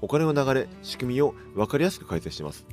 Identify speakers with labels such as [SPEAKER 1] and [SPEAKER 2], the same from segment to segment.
[SPEAKER 1] お金の流れ仕組みを分かりやすく解説します。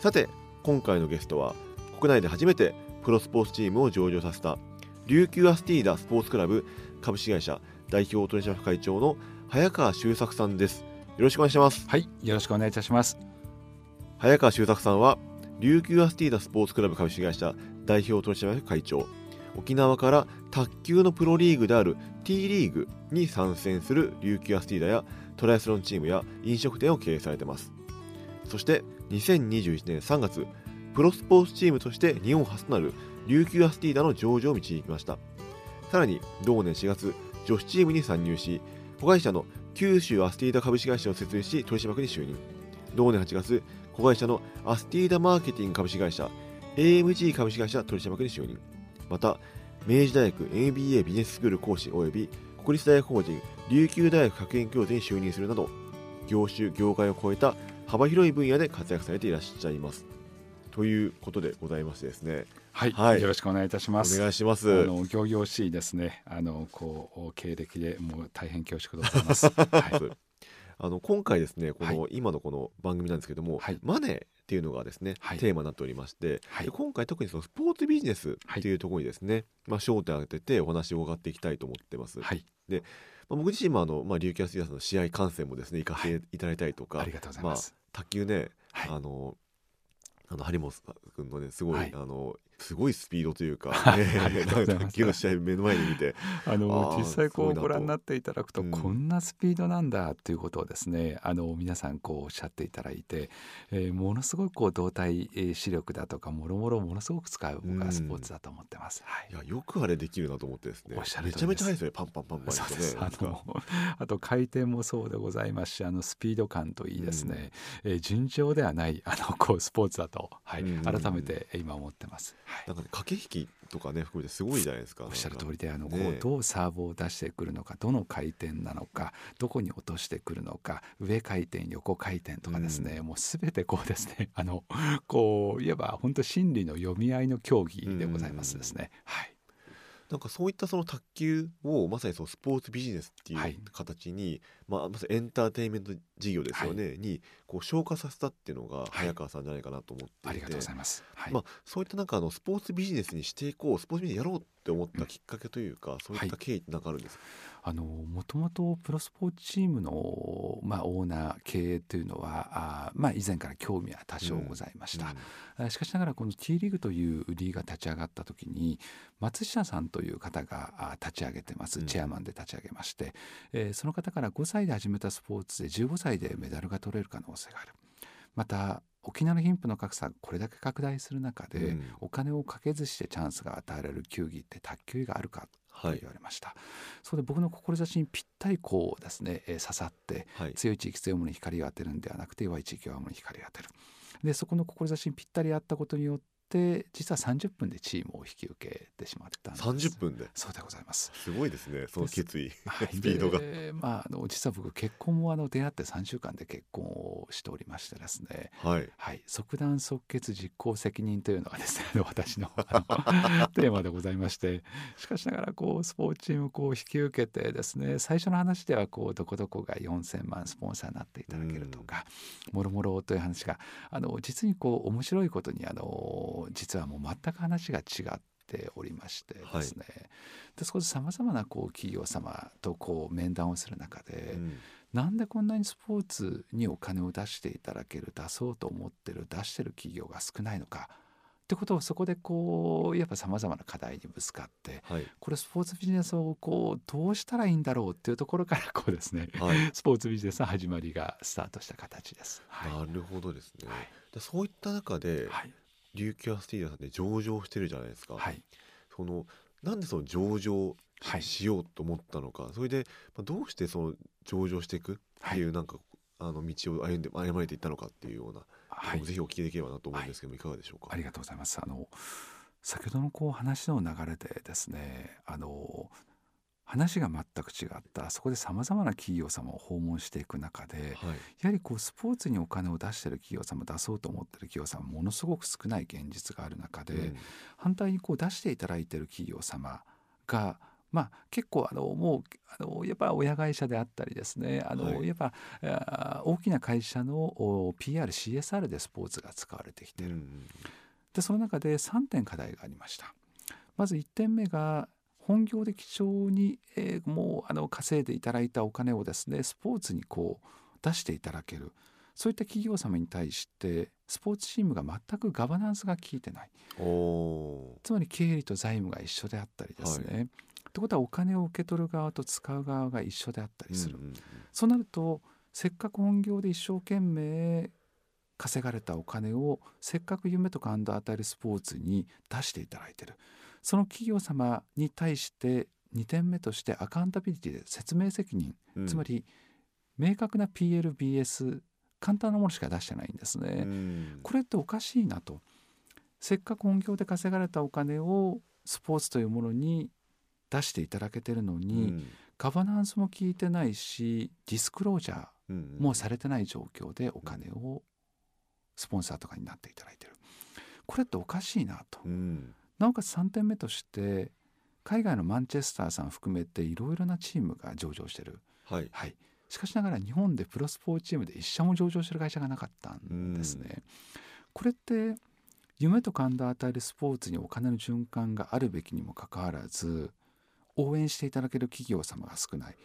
[SPEAKER 1] さて今回のゲストは国内で初めてプロスポーツチームを上場させた琉球アスティーダスポーツクラブ株式会社代表取締役会長の早川修作さんです。よろしくお願いします。
[SPEAKER 2] はい、よろしくお願いいたします。
[SPEAKER 1] 早川修作さんは琉球アスティーダスポーツクラブ株式会社代表取締役会長。沖縄から卓球のプロリーグである T リーグに参戦する琉球アスティーダやトライアスロンチームや飲食店を経営されています。そして2021年3月プロスポーツチームとして日本初となる琉球アスティーダの上場を導きました。さらに同年4月女子チームに参入し子会社の九州アスティーダ株式会社を設立し取締役に就任。同年8月子会社のアスティーダマーケティング株式会社 AMG 株式会社取締役に就任。また明治大学 MBA ビジネススクール講師及び国立大学法人琉球大学学園教授に就任するなど業種業界を超えた幅広い分野で活躍されていらっしゃいますということでございましてですね
[SPEAKER 2] はい、
[SPEAKER 1] はい
[SPEAKER 2] よろしくお願いいたします。
[SPEAKER 1] お願いします
[SPEAKER 2] あの行々しいですね。あのこう経歴でもう大変恐縮でございます。はい、
[SPEAKER 1] あの今回ですねこの、
[SPEAKER 2] は
[SPEAKER 1] 今のこの番組なんですけども、
[SPEAKER 2] はい。
[SPEAKER 1] マネーっていうのがですね、
[SPEAKER 2] はい。
[SPEAKER 1] テーマになっておりまして、
[SPEAKER 2] はい。
[SPEAKER 1] で今回特にそのスポーツビジネスっていうところにですね、まあ、焦点を当ててお話を伺っていきたいと思ってます、
[SPEAKER 2] はい、
[SPEAKER 1] まあ、僕自身もあの、まあ、琉球アスティアスの試合観戦もですね行かせていただいたりとか、
[SPEAKER 2] ありがとうございます。
[SPEAKER 1] まあ、卓球ね、
[SPEAKER 2] はい。
[SPEAKER 1] あのあの張本君のねすごい、
[SPEAKER 2] はい。
[SPEAKER 1] あのすごいスピードというか、卓球の試合目の前に見て
[SPEAKER 2] あの実際こ
[SPEAKER 1] う
[SPEAKER 2] ご覧になっていただくと、
[SPEAKER 1] うん
[SPEAKER 2] こんなスピードなんだっていうことをですね。あの皆さんこうおっしゃっていただいて、えーものすごくこう動体えー視力だとかもろもろものすごく使う僕はスポーツだと思ってます。はい。
[SPEAKER 1] いやよくあれできるなと思ってですね。
[SPEAKER 2] おっしゃる
[SPEAKER 1] めちゃめちゃ速いですよね。パンパンパンパン
[SPEAKER 2] そうです。あの あと回転もそうでございますしあのスピード感といいですね、えー尋常ではないあのこうスポーツだと、はい。
[SPEAKER 1] うん。
[SPEAKER 2] 改めて今思ってます。はい。
[SPEAKER 1] なんかね駆け引きとかね含めてすごいじゃないですか。
[SPEAKER 2] おっしゃる通りであの、
[SPEAKER 1] ね
[SPEAKER 2] こうどうサーブを出してくるのかどの回転なのかどこに落としてくるのか上回転横回転とかですね、もう全てこうですね あのこういえば本当心理の読み合いの競技でございますですね。はい
[SPEAKER 1] なんかそういったその卓球をまさにそのスポーツビジネスってい
[SPEAKER 2] はい。う
[SPEAKER 1] 形に、まあ、まさにエンターテインメント事業ですよね、にこう消化させたっていうのが早川さんじゃないかなと思っていて、
[SPEAKER 2] ありがとうございます。はい。
[SPEAKER 1] まあ、そういったなんかあのスポーツビジネスにしていこうスポーツビジネスやろうって思ったきっかけというか、そういった経緯ってなんかあるんですか、
[SPEAKER 2] あのもともとプロスポーツチームの、まあ、オーナー経営というのはあ、まあ、以前から興味は多少ございました、あしかしながらこの T リーグというリーグが立ち上がった時に松下さんという方があ立ち上げてます。
[SPEAKER 1] うん。
[SPEAKER 2] チェアマンで立ち上げまして、えーその方から5歳で始めたスポーツで15歳でメダルが取れる可能性がある。また沖縄の貧富の格差がこれだけ拡大する中で、
[SPEAKER 1] うん。
[SPEAKER 2] お金をかけずしてチャンスが与えられる球技って卓球があるかと
[SPEAKER 1] はい。
[SPEAKER 2] 言われました、それで僕の志にぴったりこうですね、えー刺さって
[SPEAKER 1] はい。
[SPEAKER 2] 強い地域強いものに光を当てるんではなくて弱い地域弱いものに光を当てる。でそこの志にぴったり合ったことによって実は30分でチームを引き受けてしまったんです。
[SPEAKER 1] 30分で？
[SPEAKER 2] そうでございます。
[SPEAKER 1] すごいですねその決意。
[SPEAKER 2] はい。
[SPEAKER 1] スピードが。
[SPEAKER 2] でまあ、あの実は僕結婚もあの出会って3週間で結婚をしておりましてですね。
[SPEAKER 1] はい。
[SPEAKER 2] はい、即断即決実行責任というのがですね私のあの テーマでございまして。しかしながらこうスポーツチームをこう引き受けてですね最初の話ではこうどこどこが4,000万スポンサーになっていただけるとかもろもろという話があの実にこう面白いことにあの実はもう全く話が違っておりましてですね、でそこでさまざまなこう企業様とこう面談をする中で、
[SPEAKER 1] うん。
[SPEAKER 2] なんでこんなにスポーツにお金を出していただける出そうと思ってる出してる企業が少ないのかってことをそこでこうやっぱさまざまな課題にぶつかって
[SPEAKER 1] はい。
[SPEAKER 2] これスポーツビジネスをこうどうしたらいいんだろうっていうところからこうですね
[SPEAKER 1] はい。
[SPEAKER 2] スポーツビジネスの始まりがスタートした形です。はい。
[SPEAKER 1] なるほどですね、
[SPEAKER 2] はい。
[SPEAKER 1] でそういった中で、
[SPEAKER 2] はい
[SPEAKER 1] 琉球アスティーダさんって上場してるじゃないですか、
[SPEAKER 2] はい。
[SPEAKER 1] そのなんでその上場
[SPEAKER 2] はい。
[SPEAKER 1] しようと思ったのか、それで、まあ、どうしてその上場していくっていうなんかあの道を歩んで歩まれていったのかっていうような、
[SPEAKER 2] はい。
[SPEAKER 1] ぜひお聞きできればなと思うんですけども、い、かがでしょうか？
[SPEAKER 2] ありがとうございます。あの先ほどのこう話の流れでですねあの話が全く違った。そこでさまざまな企業様を訪問していく中で
[SPEAKER 1] はい。
[SPEAKER 2] やはりこうスポーツにお金を出してる企業様出そうと思ってる企業様ものすごく少ない現実がある中で、
[SPEAKER 1] うん。
[SPEAKER 2] 反対にこう出していただいてる企業様がまあ、結構あのもうあのやっぱ親会社であったりですねあの、
[SPEAKER 1] はい。
[SPEAKER 2] やっぱ大きな会社のお PRCSR でスポーツが使われてきている、
[SPEAKER 1] うん
[SPEAKER 2] でその中で3点課題がありました。まず1点目が本業で貴重に、えーもうあの稼いでいただいたお金をですねスポーツにこう出していただける。そういった企業様に対してスポーツチームが全くガバナンスが効いてない。つまり経理と財務が一緒であったりですね、ってことはお金を受け取る側と使う側が一緒であったりする、
[SPEAKER 1] うんうん。
[SPEAKER 2] そうなるとせっかく本業で一生懸命稼がれたお金をせっかく夢と感動を与えるスポーツに出していただいている。その企業様に対して2点目としてアカウンタビリティで説明責任、
[SPEAKER 1] うん。
[SPEAKER 2] つまり明確な PLBS 簡単なものしか出してないんですね。
[SPEAKER 1] うん。
[SPEAKER 2] これっておかしいなと。せっかく本業で稼がれたお金をスポーツというものに出していただけてるのに、
[SPEAKER 1] うん。
[SPEAKER 2] ガバナンスも効いてないしディスクロージャー
[SPEAKER 1] うん
[SPEAKER 2] もうされてない状況でお金をスポンサーとかになっていただいてる。これっておかしいなと。
[SPEAKER 1] うん。
[SPEAKER 2] なおかつ3点目として海外のマンチェスターさん含めていろいろなチームが上場してる。
[SPEAKER 1] はい。
[SPEAKER 2] はい。しかしながら日本でプロスポーツチームで一社も上場してる会社がなかったんですね。これって夢と感動を与えるスポーツにお金の循環があるべきにもかかわらず応援していただける企業様が少ない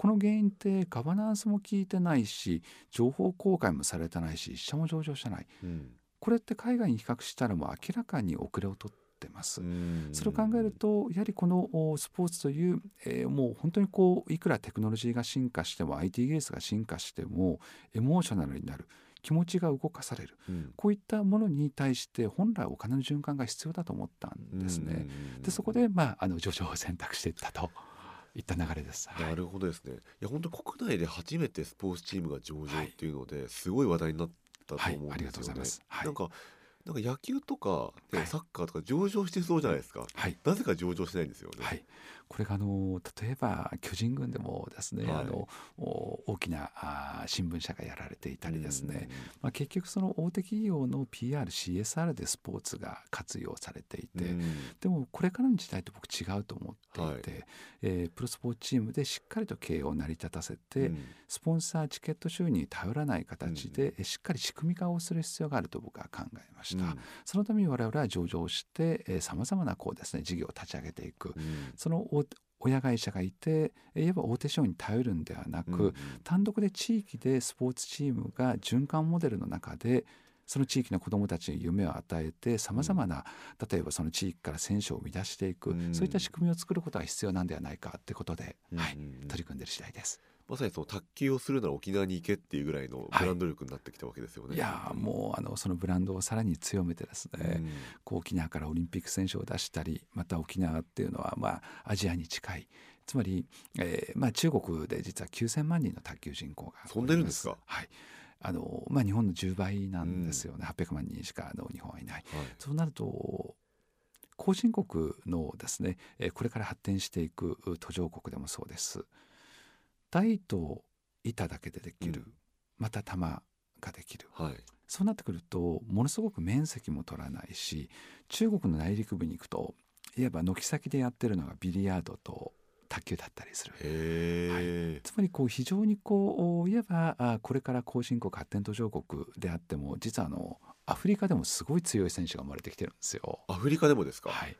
[SPEAKER 2] この原因ってガバナンスも効いてないし情報公開もされてないし一社も上場してない。
[SPEAKER 1] うん。
[SPEAKER 2] これって海外に比較したらもう明らかに遅れを取ってます。
[SPEAKER 1] うん。
[SPEAKER 2] それを考えるとやはりこのおスポーツという、えーもう本当にこういくらテクノロジーが進化しても IT 技術が進化してもエモーショナルになる。気持ちが動かされる。
[SPEAKER 1] うん。
[SPEAKER 2] こういったものに対して本来お金の循環が必要だと思ったんですね。
[SPEAKER 1] うん。
[SPEAKER 2] でそこで、まあ、あの上場を選択していったといった流れです。は
[SPEAKER 1] ないるほどですね。いや本当に国内で初めてスポーツチームが上場っていうので、すごい話題になったと思うんですよね。なんかなんか野球とか、ね
[SPEAKER 2] はい
[SPEAKER 1] サッカーとか上場してそうじゃないですか。
[SPEAKER 2] はい
[SPEAKER 1] なぜか上場してないんですよね。
[SPEAKER 2] はい、これがあの例えば巨人軍でもですね、
[SPEAKER 1] はい。
[SPEAKER 2] あのお大きなあー新聞社がやられていたりですね、
[SPEAKER 1] うん
[SPEAKER 2] まあ、結局その大手企業の PRCSR でスポーツが活用されていて、
[SPEAKER 1] うん。
[SPEAKER 2] でもこれからの時代と僕違うと思っていて、
[SPEAKER 1] はい。
[SPEAKER 2] えープロスポーツチームでしっかりと経営を成り立たせて、
[SPEAKER 1] うん。
[SPEAKER 2] スポンサーチケット収入に頼らない形で、えしっかり仕組み化をする必要があると僕は考えました、
[SPEAKER 1] うん。
[SPEAKER 2] そのために我々は上場してさまざまなこうですね事業を立ち上げていく、
[SPEAKER 1] うん。
[SPEAKER 2] その大親会社がいてえいわば大手商に頼るんではなく、
[SPEAKER 1] うん
[SPEAKER 2] 単独で地域でスポーツチームが循環モデルの中でその地域の子どもたちに夢を与えてさまざまな、例えばその地域から選手を生み出していく、
[SPEAKER 1] うん。
[SPEAKER 2] そういった仕組みを作ることが必要なんではないかということで、はい
[SPEAKER 1] うんうん。
[SPEAKER 2] 取り組んでいる次第です。
[SPEAKER 1] まさにその卓球をするなら沖縄に行けっていうぐらいのブランド力になってきたわけですよね。
[SPEAKER 2] いやーもうあのそのブランドをさらに強めてですね、
[SPEAKER 1] うん。
[SPEAKER 2] こう沖縄からオリンピック選手を出したりまた沖縄っていうのはまあアジアに近い。つまり、えーまあ、中国で実は9,000万人の卓球人口が
[SPEAKER 1] そんないるんですか？
[SPEAKER 2] はい。あのまあ、日本の10倍なんですよね、800万人しかあの日本はいない。
[SPEAKER 1] はい。
[SPEAKER 2] そうなると後進国のですねえーこれから発展していく途上国でもそうです台と板だけでできる、
[SPEAKER 1] うん。
[SPEAKER 2] また玉ができる。
[SPEAKER 1] はい。
[SPEAKER 2] そうなってくるとものすごく面積も取らないし中国の内陸部に行くといわば軒先でやってるのがビリヤードと卓球だったりする。
[SPEAKER 1] へえ、
[SPEAKER 2] つまりこう非常にこういわばあこれから後進国発展途上国であっても実はあのアフリカでもすごい強い選手が生まれてきてるんですよ。
[SPEAKER 1] アフリカでもですか？
[SPEAKER 2] はい、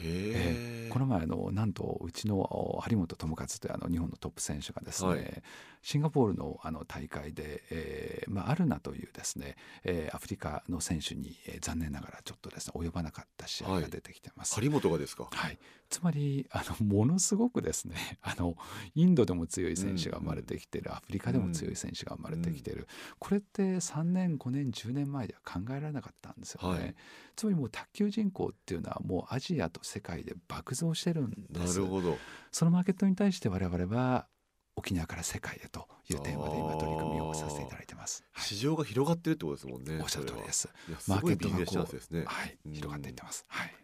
[SPEAKER 1] へえ。
[SPEAKER 2] この前あのなんとうちのお張本智和というあの日本のトップ選手がですね、
[SPEAKER 1] はい
[SPEAKER 2] シンガポールのあの大会で、えーまあ、アルナというですね、えーアフリカの選手に、えー残念ながらちょっとですね及ばなかった試合が出てきてます。
[SPEAKER 1] 張本がですか？
[SPEAKER 2] はい、つまりあのものすごくですね あのインドでも強い選手が生まれてきてる、アフリカでも強い選手が生まれてきてる、これって3年5年10年前では考えられなかったんですよね、
[SPEAKER 1] はい。
[SPEAKER 2] つまりもう卓球人口っていうのはもうアジアと世界で爆増してるんです。
[SPEAKER 1] なるほど。
[SPEAKER 2] そのマーケットに対して我々は沖縄から世界へというテーマで今取り組みをさせていただいてます。はい
[SPEAKER 1] 市場が広がってるってことですもんね
[SPEAKER 2] おっしゃる通りです。マーケットがこ
[SPEAKER 1] チャンスですね。
[SPEAKER 2] う、はい、
[SPEAKER 1] うん
[SPEAKER 2] 広がっていってます。はい、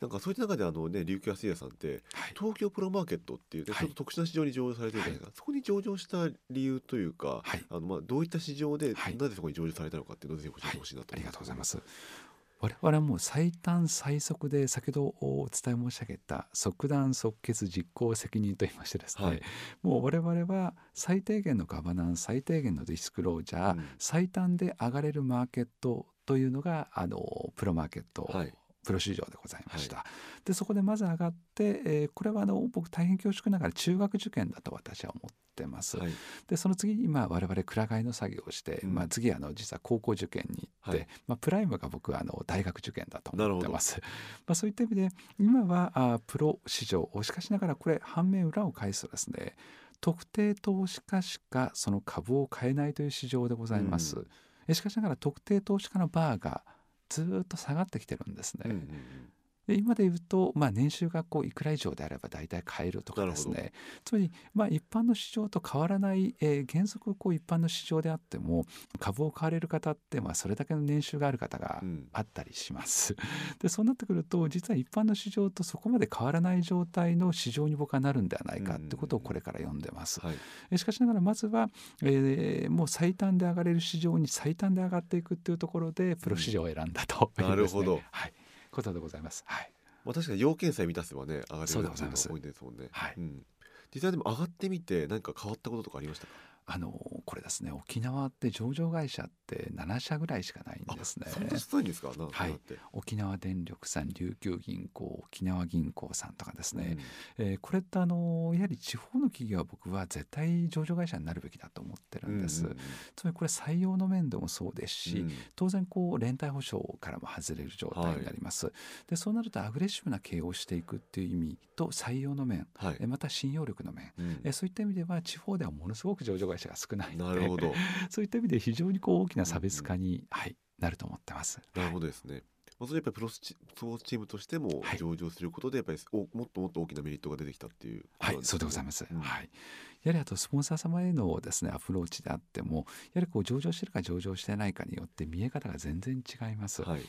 [SPEAKER 1] なんかそういった中であのね琉球アスティダさんって
[SPEAKER 2] はい、
[SPEAKER 1] 東京プロマーケットっていうね、
[SPEAKER 2] はい。
[SPEAKER 1] ちょっと特殊な市場に上場されてるじゃないですか、そこに上場した理由というか、
[SPEAKER 2] はい。
[SPEAKER 1] あのまあどういった市場で、
[SPEAKER 2] はい。
[SPEAKER 1] なぜそこに上場されたのかっていうのをぜひ教えてほしいなと
[SPEAKER 2] あり
[SPEAKER 1] 思
[SPEAKER 2] がとうございます。我々はもう最短最速で先ほどお伝え申し上げた即断即決実行責任といいましてですね、
[SPEAKER 1] はい。
[SPEAKER 2] もう我々は最低限のガバナンス最低限のディスクロージャー、
[SPEAKER 1] うん。
[SPEAKER 2] 最短で上がれるマーケットというのがあのプロマーケット、
[SPEAKER 1] はい
[SPEAKER 2] プロ市場でございました。でそこでまず上がって、えーこれはあの僕大変恐縮ながら中学受験だと私は思ってます。
[SPEAKER 1] はい
[SPEAKER 2] でその次に今我々くら替えの作業をして、
[SPEAKER 1] うん
[SPEAKER 2] まあ、次あの実は高校受験に行って、
[SPEAKER 1] はい
[SPEAKER 2] まあ、プライムが僕はあの大学受験だと思ってます。まあ、そういった意味で今はあプロ市場しかしながらこれ反面裏を返すとですね特定投資家しかその株を買えないという市場でございます。
[SPEAKER 1] うん
[SPEAKER 2] えしかしながら特定投資家のバーがずっと下がってきてるんですね。
[SPEAKER 1] うんうんうん
[SPEAKER 2] で今で言うと、まあ、年収がこういくら以上であれば大体買えるとかですね。つまり、まあ、一般の市場と変わらない、えー原則こう一般の市場であっても株を買われる方って、まあ、それだけの年収がある方が
[SPEAKER 1] うん。
[SPEAKER 2] あったりします。でそうなってくると実は一般の市場とそこまで変わらない状態の市場に僕はなるんではないかってことをこれから読んでます。
[SPEAKER 1] はい。
[SPEAKER 2] えしかしながらまずは、えーもう最短で上がれる市場に最短で上がっていくっていうところでプロ市場を選んだという、
[SPEAKER 1] なるほど。
[SPEAKER 2] はい、ことでございます。はい。
[SPEAKER 1] まあ、確かに要件さえ満たせばね上がれる
[SPEAKER 2] そうでございます。
[SPEAKER 1] ですもんね、
[SPEAKER 2] はい。
[SPEAKER 1] うん、実際でも上がってみて何か変わったこととかありましたか？
[SPEAKER 2] あのこれですね沖縄って上場会社って7社ぐらいしかないんですね。はい。沖縄電力さん琉球銀行沖縄銀行さんとかですね、
[SPEAKER 1] うん。
[SPEAKER 2] えーこれってあのやはり地方の企業は僕は絶対上場会社になるべきだと思ってるんです。つまりこれ採用の面でもそうですし、
[SPEAKER 1] うん。
[SPEAKER 2] 当然こう連帯保証からも外れる状態になります、でそうなるとアグレッシブな経営をしていくっていう意味と採用の面
[SPEAKER 1] はい。
[SPEAKER 2] えまた信用力の面
[SPEAKER 1] うん。
[SPEAKER 2] えそういった意味では地方ではものすごく上場会社が少ないので
[SPEAKER 1] なるほど
[SPEAKER 2] そういった意味で非常にこう大きな差別化に、はい、なると思ってます。
[SPEAKER 1] なるほどですね。まあ、それやっぱりプロスチスポーツチームとしても
[SPEAKER 2] はい
[SPEAKER 1] 上場することでやっぱりおもっともっと大きなメリットが出てきたっていうこと
[SPEAKER 2] はい、そうでございます。
[SPEAKER 1] うん
[SPEAKER 2] はい。やはりあとスポンサー様へのですねアプローチであっても、やはりこう上場してるか上場してないかによって見え方が全然違います。
[SPEAKER 1] はい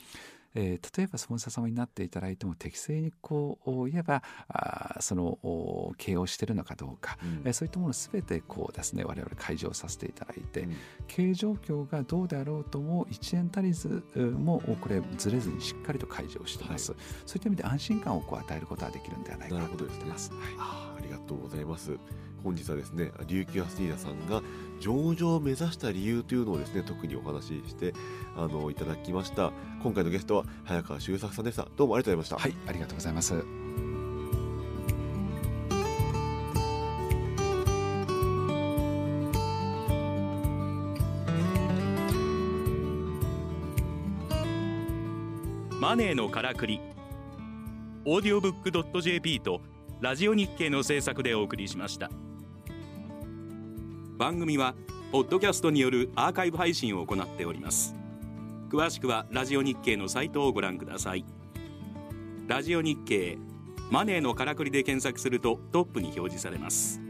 [SPEAKER 2] えー例えばスポンサー様になっていただいても適正にこう言えばあーそのお経営をしているのかどうか、
[SPEAKER 1] うん。
[SPEAKER 2] えーそういったものすべてこうですね我々開示をさせていただいて、
[SPEAKER 1] うん。
[SPEAKER 2] 経営状況がどうであろうとも1円足りずうもこれずれずにしっかりと開示をしています、そういった意味で安心感をこう与えることができるんではないかなと思ってます。
[SPEAKER 1] ありがとうございます。本日はですね琉球アスティーダさんが上場を目指した理由というのをですね特にお話ししてあのいただきました。今回のゲストは早川修作さんでした。どうもありがとうございました、
[SPEAKER 2] はい、ありがとうございます。
[SPEAKER 3] マネーのからくりオーディオブックドット JP とラジオ日経の制作でお送りしました番組はポッドキャストによるアーカイブ配信を行っております。詳しくはラジオ日経のサイトをご覧ください。ラジオ日経マネーのからくりで検索するとトップに表示されます。